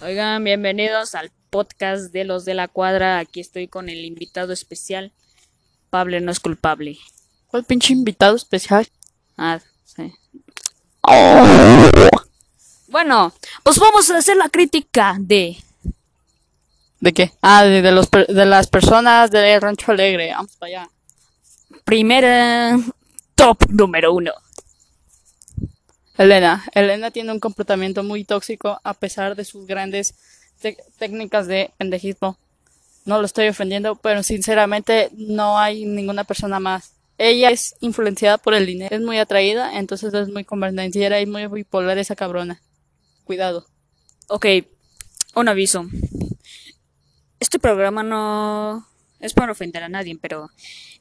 Oigan, bienvenidos al podcast de los de la cuadra. Aquí estoy con el invitado especial. Pablo no es culpable. ¿Cuál pinche invitado especial? Ah, sí. Bueno, pues vamos a hacer la crítica de ¿De qué? Ah, de, de los, de las personas del Rancho Alegre. Vamos para allá. primera top número uno. Elena. Elena tiene un comportamiento muy tóxico a pesar de sus grandes técnicas de pendejismo. No lo estoy ofendiendo, pero sinceramente no hay ninguna persona más. Ella es influenciada por el dinero, es muy atraída, entonces es muy convenenciera y muy bipolar esa cabrona. Cuidado. Ok, un aviso. Este programa no es para ofender a nadie, pero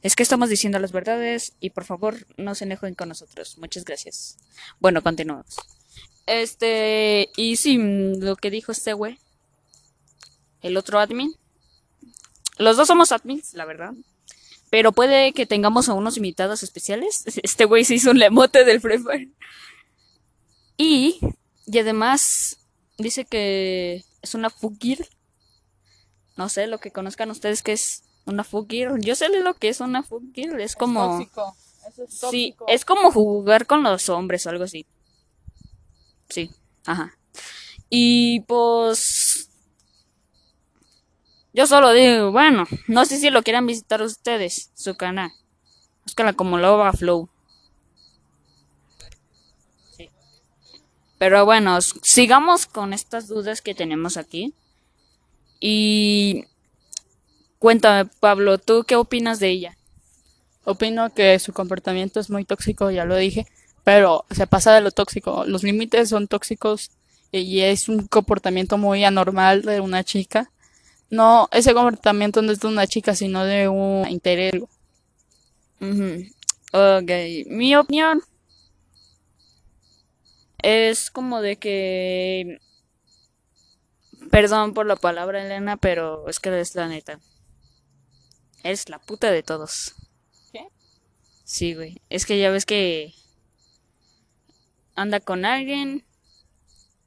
es que estamos diciendo las verdades y por favor no se enojen con nosotros. Muchas gracias. Bueno, continuamos. Este, y sí, mm, lo que dijo este güey, el otro admin. Los dos somos admins, la verdad. Pero puede que tengamos a unos invitados especiales. Este güey se hizo un lemote del Free. Y, y además dice que es una fugir. No sé lo que conozcan ustedes que es una fugir. Yo sé lo que es una fugir. Es como... Tóxico. Eso es Sí, tóxico. es como jugar con los hombres o algo así. Sí, ajá. Y pues... Yo solo digo, bueno, no sé si lo quieran visitar ustedes, su canal. Búscala como Lova Flow. Sí. Pero bueno, sigamos con estas dudas que tenemos aquí. Y cuéntame, Pablo, ¿tú qué opinas de ella? Opino que su comportamiento es muy tóxico, ya lo dije, pero se pasa de lo tóxico. Los límites son tóxicos y es un comportamiento muy anormal de una chica. No, ese comportamiento no es de una chica, sino de un interés. Ok, mi opinión es como de que... Perdón por la palabra, Elena, pero es que es la neta. Es la puta de todos. ¿Qué? Sí, güey. Es que ya ves que anda con alguien,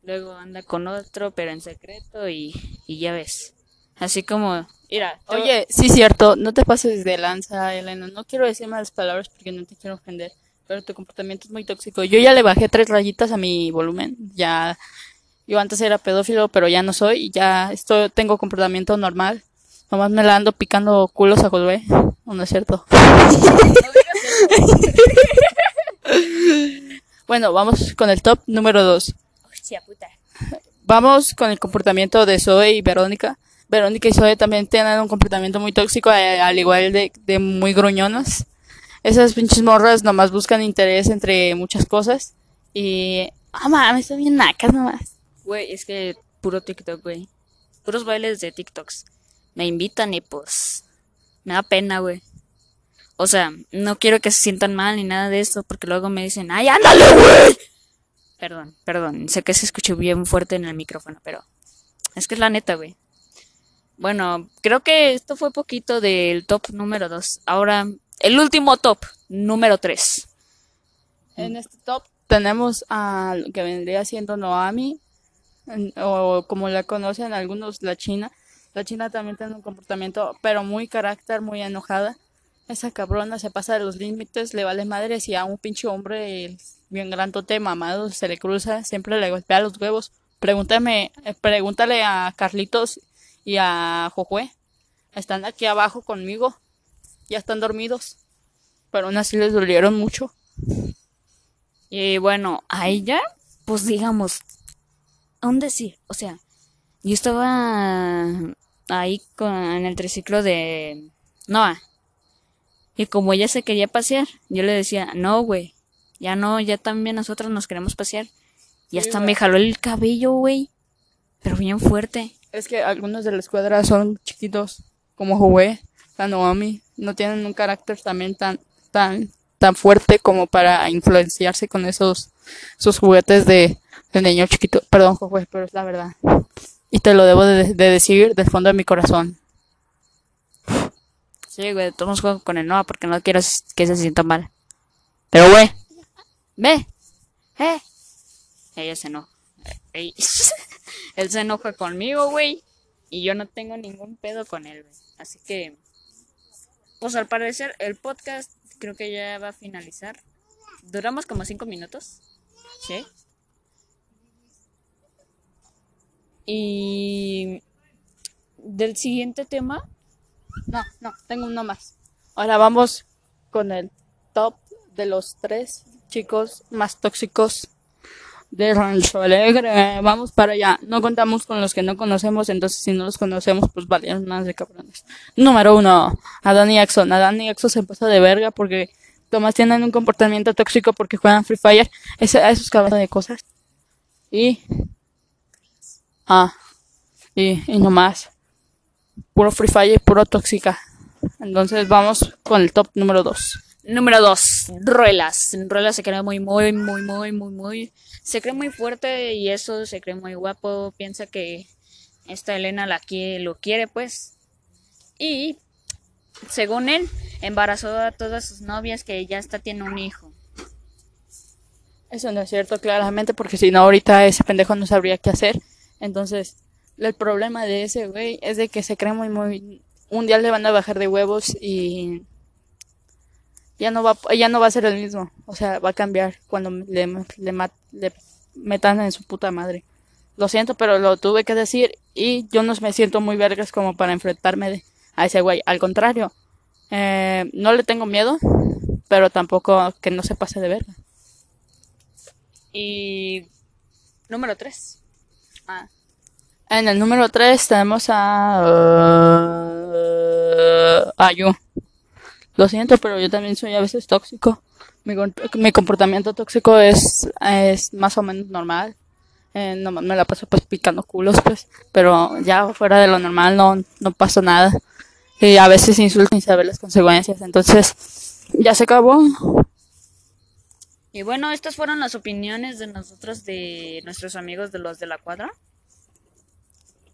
luego anda con otro, pero en secreto y, y ya ves. Así como... Mira, Oye, sí, cierto, no te pases de lanza, Elena. No quiero decir malas palabras porque no te quiero ofender, pero tu comportamiento es muy tóxico. Yo ya le bajé tres rayitas a mi volumen. Ya, yo antes era pedófilo, pero ya no soy. Ya estoy, tengo comportamiento normal. Nomás me la ando picando culos a Josué. ¿O no es cierto? bueno, vamos con el top número dos. Hostia puta. Vamos con el comportamiento de Zoe y Verónica. Verónica y Zoe también tienen un comportamiento muy tóxico, eh, al igual de, de muy gruñonas. Esas pinches morras nomás buscan interés entre muchas cosas. Y. Ah, mames, están bien nacas nomás. Güey, es que puro TikTok, güey. Puros bailes de TikToks. Me invitan y pues me da pena, güey. O sea, no quiero que se sientan mal ni nada de eso, porque luego me dicen, ¡ay, ándale, güey! Perdón, perdón, sé que se escuchó bien fuerte en el micrófono, pero es que es la neta, güey. Bueno, creo que esto fue poquito del top número 2. Ahora, el último top, número 3. En este top tenemos a lo que vendría siendo Noami, o como la conocen algunos, la China. La China también tiene un comportamiento, pero muy carácter, muy enojada. Esa cabrona se pasa de los límites, le vale madre si a un pinche hombre bien grandote, mamado, se le cruza, siempre le golpea los huevos. Pregúntame, eh, pregúntale a Carlitos y a Jojué. Están aquí abajo conmigo, ya están dormidos, pero aún así les dolieron mucho. Y bueno, a ella, pues digamos, aún decir, o sea, yo estaba ahí con, en el triciclo de Noah. Y como ella se quería pasear, yo le decía, no, güey, ya no, ya también nosotros nos queremos pasear. Y hasta me jaló el cabello, güey. Pero bien fuerte. Es que algunos de la escuadra son chiquitos, como Josué, la Noami, no tienen un carácter también tan, tan, tan fuerte como para influenciarse con esos, esos juguetes de, de niño chiquito. Perdón, Josué, pero es la verdad. Y te lo debo de, de decir del fondo de mi corazón. Sí, güey, todos juego con el Noah porque no quiero que se sienta mal. Pero, güey, ve, eh. Ella se no. Ey. Él se enoja conmigo, güey. Y yo no tengo ningún pedo con él, güey. Así que, pues al parecer el podcast creo que ya va a finalizar. Duramos como cinco minutos. ¿Sí? Y del siguiente tema. No, no, tengo uno más. Ahora vamos con el top de los tres chicos más tóxicos de Rancho Alegre. Vamos para allá. No contamos con los que no conocemos, entonces si no los conocemos, pues valieron más de cabrones. Número uno, Adán y Axon. Adán y Axon se pasa de verga porque Tomás tienen un comportamiento tóxico porque juegan Free Fire. Ese, esos cabrones de cosas. Y... Ah. Y, y no más. Puro Free Fire y puro tóxica. Entonces vamos con el top número dos. Número 2, Ruelas. Ruelas se cree muy, muy, muy, muy, muy, muy. Se cree muy fuerte y eso se cree muy guapo. Piensa que esta Elena la quiere, lo quiere, pues. Y, según él, embarazó a todas sus novias que ya está tiene un hijo. Eso no es cierto, claramente, porque si no, ahorita ese pendejo no sabría qué hacer. Entonces, el problema de ese güey es de que se cree muy, muy. Un día le van a bajar de huevos y ya no va ya no va a ser el mismo. O sea va a cambiar cuando le, le, metan en su puta madre. Lo siento pero lo tuve que decir y yo no me siento muy vergas como para enfrentarme a ese güey. Al contrario eh, no le tengo miedo pero tampoco que no se pase de verga. Y número 3 ah. en el número 3 tenemos a uh, a Yu lo siento, pero yo también soy a veces tóxico. Mi, mi comportamiento tóxico es, es más o menos normal. Eh, no, me la paso pues picando culos, pues. Pero ya fuera de lo normal no, no pasó nada. Y a veces insulto sin saber las consecuencias. Entonces, ya se acabó. Y bueno, estas fueron las opiniones de nosotros, de nuestros amigos de los de la cuadra.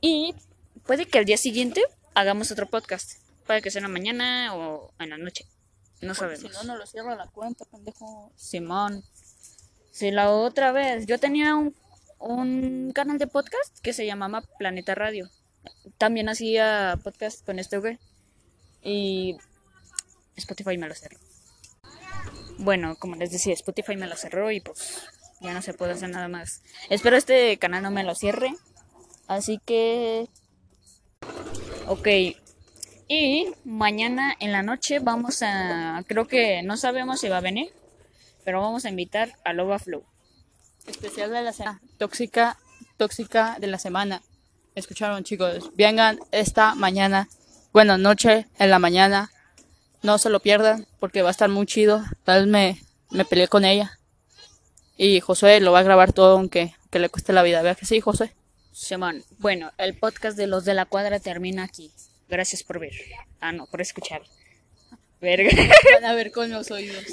Y puede que al día siguiente hagamos otro podcast. Puede que sea en la mañana o en la noche. No sabemos. Si no, no lo cierro la cuenta, pendejo. Simón. Si la otra vez. Yo tenía un, un canal de podcast que se llamaba Planeta Radio. También hacía podcast con este güey. Y Spotify me lo cerró. Bueno, como les decía, Spotify me lo cerró y pues ya no se puede hacer nada más. Espero este canal no me lo cierre. Así que... Ok, y mañana en la noche vamos a, creo que no sabemos si va a venir, pero vamos a invitar a Loba Flow. Especial de la semana. Tóxica, tóxica de la semana. Escucharon chicos, vengan esta mañana, bueno, noche, en la mañana. No se lo pierdan porque va a estar muy chido. Tal vez me, me peleé con ella. Y José lo va a grabar todo aunque que le cueste la vida. Vea que sí, José. Simón, bueno, el podcast de los de la cuadra termina aquí. Gracias por ver. Ah, no, por escuchar. Verga. Van a ver con los oídos.